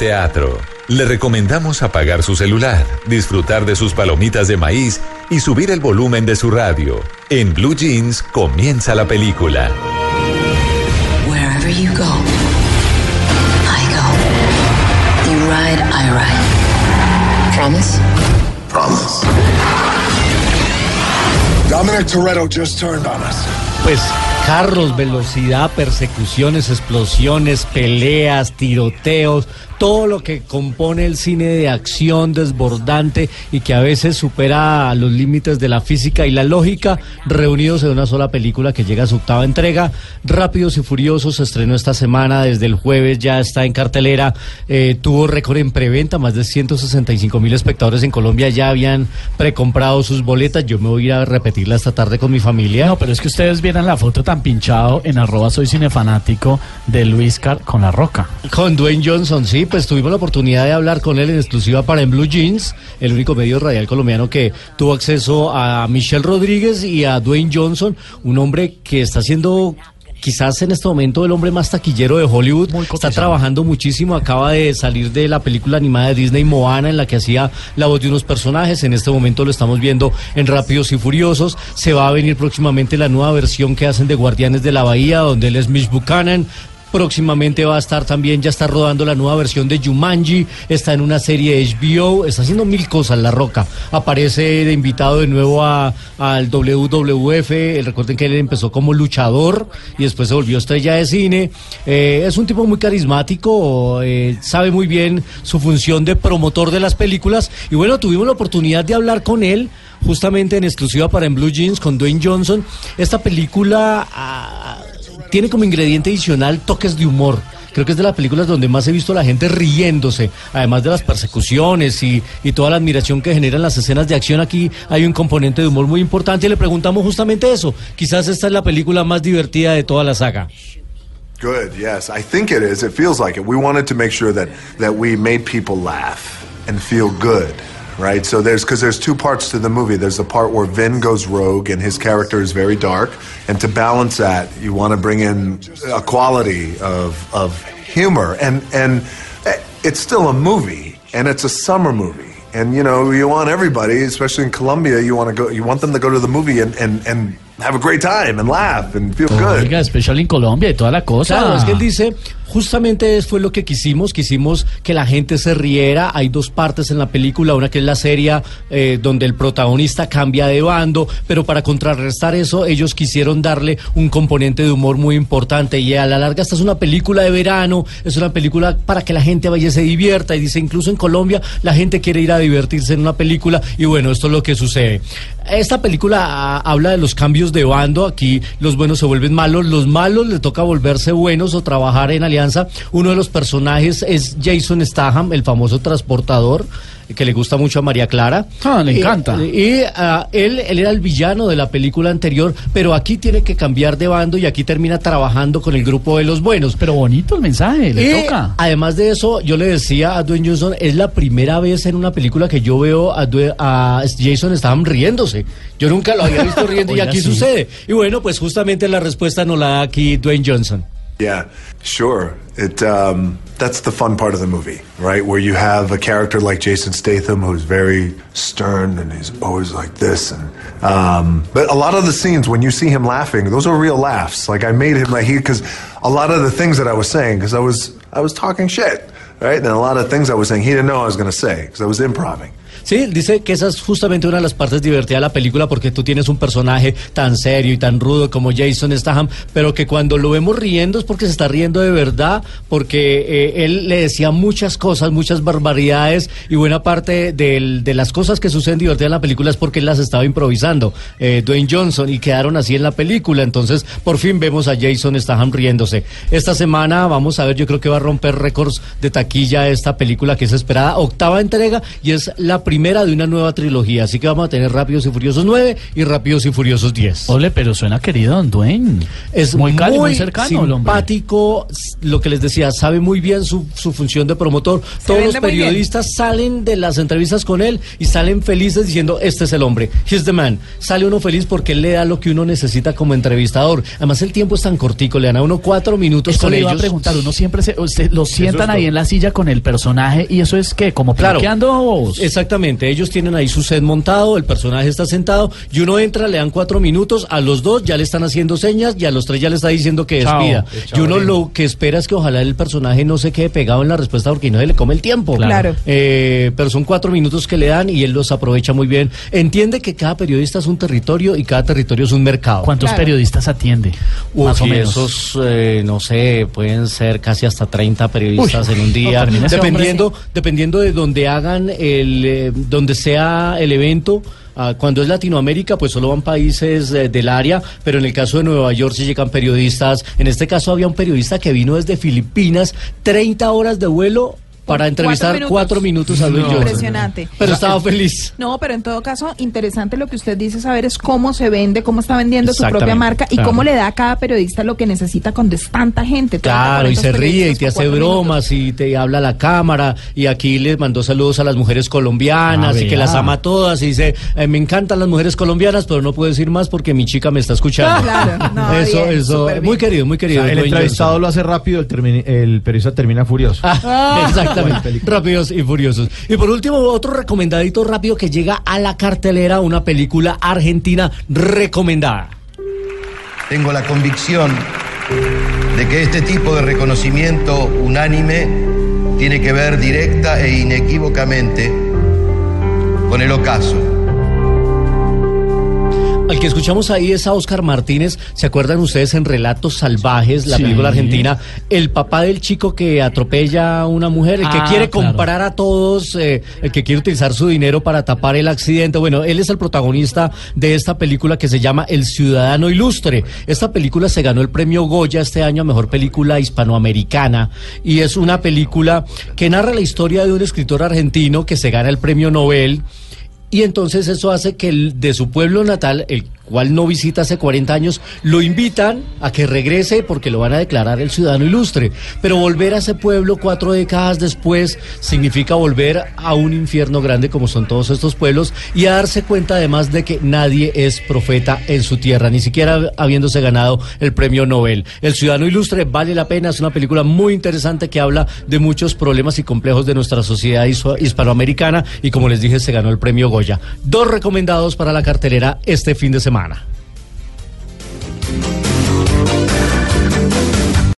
Teatro. Le recomendamos apagar su celular, disfrutar de sus palomitas de maíz y subir el volumen de su radio. En Blue Jeans comienza la película. Wherever you go, I go. You ride, I ride. Promise? Promise. Dominic Toretto just turned on us. Pues carros, velocidad, persecuciones, explosiones, peleas, tiroteos, todo lo que compone el cine de acción desbordante y que a veces supera los límites de la física y la lógica, reunidos en una sola película que llega a su octava entrega. Rápidos y Furiosos se estrenó esta semana, desde el jueves ya está en cartelera, eh, tuvo récord en preventa, más de 165 mil espectadores en Colombia ya habían precomprado sus boletas. Yo me voy a ir a repetirla esta tarde con mi familia. No, pero es que ustedes vieran la foto pinchado en arroba soy cinefanático de Luis Car con la roca. Con Dwayne Johnson, sí, pues tuvimos la oportunidad de hablar con él en exclusiva para En Blue Jeans, el único medio radial colombiano que tuvo acceso a Michelle Rodríguez y a Dwayne Johnson, un hombre que está haciendo quizás en este momento el hombre más taquillero de Hollywood. Está trabajando muchísimo. Acaba de salir de la película animada de Disney Moana, en la que hacía la voz de unos personajes. En este momento lo estamos viendo en Rápidos y Furiosos. Se va a venir próximamente la nueva versión que hacen de Guardianes de la Bahía, donde él es Mitch Buchanan. Próximamente va a estar también, ya está rodando la nueva versión de Jumanji, está en una serie HBO, está haciendo mil cosas La Roca. Aparece de invitado de nuevo al WWF, recuerden que él empezó como luchador y después se volvió estrella de cine. Eh, es un tipo muy carismático, eh, sabe muy bien su función de promotor de las películas y bueno, tuvimos la oportunidad de hablar con él justamente en exclusiva para En Blue Jeans con Dwayne Johnson. Esta película... ah, tiene como ingrediente adicional toques de humor. Creo que es de las películas donde más he visto a la gente riéndose, además de las persecuciones y, y, toda la admiración que generan las escenas de acción. Aquí hay un componente de humor muy importante y le preguntamos justamente eso. Quizás esta es la película más divertida de toda la saga. Good, yes. I think it is. It feels like it. We wanted to make sure that, that we made people laugh and feel good. Right? So there's because there's two parts to the movie. There's the part where Vin goes rogue and his character is very dark, and to balance that, you want to bring in a quality of of humor, and and it's still a movie, and it's a summer movie. And you know you want everybody, especially in Colombia, you want to go. You want them to go to the movie and and, and have a great time and laugh and feel good. Oiga, especial en Colombia y toda la cosa. Claro, es que él dice, justamente fue lo que quisimos, quisimos que la gente se riera. Hay dos partes en la película, una que es la serie eh, donde el protagonista cambia de bando, pero para contrarrestar eso ellos quisieron darle un componente de humor muy importante y a la larga esta es una película de verano, es una película para que la gente vaya y se divierta y dice incluso en Colombia la gente quiere ir a divertirse en una película y bueno, esto es lo que sucede. Esta película ah, habla de los cambios de bando, aquí los buenos se vuelven malos, los malos le toca volverse buenos o trabajar en alianza. Uno de los personajes es Jason Statham, el famoso transportador que le gusta mucho a María Clara. Ah, le encanta. Y, y uh, él, él era el villano de la película anterior, pero aquí tiene que cambiar de bando y aquí termina trabajando con el grupo de los buenos. Pero bonito el mensaje, le y, toca. Además de eso, yo le decía a Dwayne Johnson, es la primera vez en una película que yo veo a, Dwayne, a Jason estaban riéndose. Yo nunca lo había visto riendo y aquí sí. sucede. Y bueno, pues justamente la respuesta nos la da aquí Dwayne Johnson. Yeah, sure. It um, that's the fun part of the movie, right? Where you have a character like Jason Statham who's very stern and he's always like this, and um, but a lot of the scenes when you see him laughing, those are real laughs. Like I made him like he because a lot of the things that I was saying because I was I was talking shit, right? And a lot of things I was saying he didn't know I was going to say because I was improving. Sí, dice que esa es justamente una de las partes divertidas de la película porque tú tienes un personaje tan serio y tan rudo como Jason Statham, pero que cuando lo vemos riendo es porque se está riendo de verdad, porque eh, él le decía muchas cosas, muchas barbaridades y buena parte de, las cosas que suceden divertidas en la película es porque él las estaba improvisando, eh, Dwayne Johnson, y quedaron así en la película. Entonces, por fin vemos a Jason Statham riéndose. Esta semana vamos a ver, yo creo que va a romper récords de taquilla esta película que es esperada, octava entrega y es la primera de una nueva trilogía. Así que vamos a tener Rápidos y Furiosos 9 y Rápidos y Furiosos 10. Ole, pero suena querido Don Dwayne. Es muy, muy, cálido, muy cercano el hombre. simpático, lo que les decía, sabe muy bien su, su función de promotor. Todos los periodistas salen de las entrevistas con él y salen felices diciendo, este es el hombre, he's the man. Sale uno feliz porque él le da lo que uno necesita como entrevistador. Además el tiempo es tan cortico, le dan a uno cuatro minutos Esto con le iba a ellos. preguntar, uno siempre se, usted, lo sientan es ahí todo. en la silla con el personaje y eso es que como Claro. plaqueando Exactamente, ellos tienen ahí su set montado, el personaje está sentado y uno entra, le dan cuatro minutos, a los dos ya le están haciendo señas y a los tres ya le está diciendo que Chao. despida. Y uno lo que espera es que ojalá el personaje no se quede pegado en la respuesta porque no se le come el tiempo. Claro. Eh, pero son cuatro minutos que le dan y él los aprovecha muy bien. Entiende que cada periodista es un territorio y cada territorio es un mercado. ¿Cuántos Claro. periodistas atiende? Uf, más o menos. esos, eh, no sé, pueden ser casi hasta 30 periodistas Uy, en un día, no, dependiendo, dependiendo de donde hagan el, eh, donde sea el evento. Ah, cuando es Latinoamérica, pues solo van países eh, del área, pero en el caso de Nueva York sí llegan periodistas. En este caso había un periodista que vino desde Filipinas, 30 horas de vuelo para entrevistar cuatro cuatro minutos, a Dwayne Johnson. Impresionante. Pero estaba feliz. No, pero en todo caso, interesante lo que usted dice, saber es cómo se vende, cómo está vendiendo su propia marca y claro. cómo le da a cada periodista lo que necesita cuando es tanta gente. 30, Claro, y 40 se ríe y te hace minutos. bromas y te habla a la cámara y aquí les mandó saludos a las mujeres colombianas Ah, y que las ama a todas y dice, eh, me encantan las mujeres colombianas, pero no puedo decir más porque mi chica me está escuchando. Claro, no, eso, bien, eso, bien. muy querido, muy O querido. sea, el entrevistado Johnson. lo hace rápido, el, termini- el periodista termina furioso. Ah, exactamente, Rápidos y furiosos. Y por último, otro recomendadito rápido que llega a la cartelera, una película argentina recomendada. Tengo la convicción de que este tipo de reconocimiento unánime tiene que ver directa e inequívocamente con el ocaso. Al que escuchamos ahí es a Oscar Martínez. ¿Se acuerdan ustedes en Relatos Salvajes, la Sí. película argentina? El papá del chico que atropella a una mujer, el que Ah, quiere claro. comprar a todos, eh, el que quiere utilizar su dinero para tapar el accidente. Bueno, él es el protagonista de esta película que se llama El Ciudadano Ilustre. Esta película se ganó el premio Goya este año a Mejor Película Hispanoamericana y es una película que narra la historia de un escritor argentino que se gana el premio Nobel. Y entonces eso hace que el, de su pueblo natal, el cual no visita hace 40 años, lo invitan a que regrese porque lo van a declarar el ciudadano ilustre. Pero volver a ese pueblo cuatro décadas después significa volver a un infierno grande como son todos estos pueblos y a darse cuenta además de que nadie es profeta en su tierra, ni siquiera habiéndose ganado el premio Nobel. El ciudadano ilustre vale la pena, es una película muy interesante que habla de muchos problemas y complejos de nuestra sociedad hispanoamericana y como les dije se ganó el premio Goya. Dos recomendados para la cartelera este fin de semana. 完了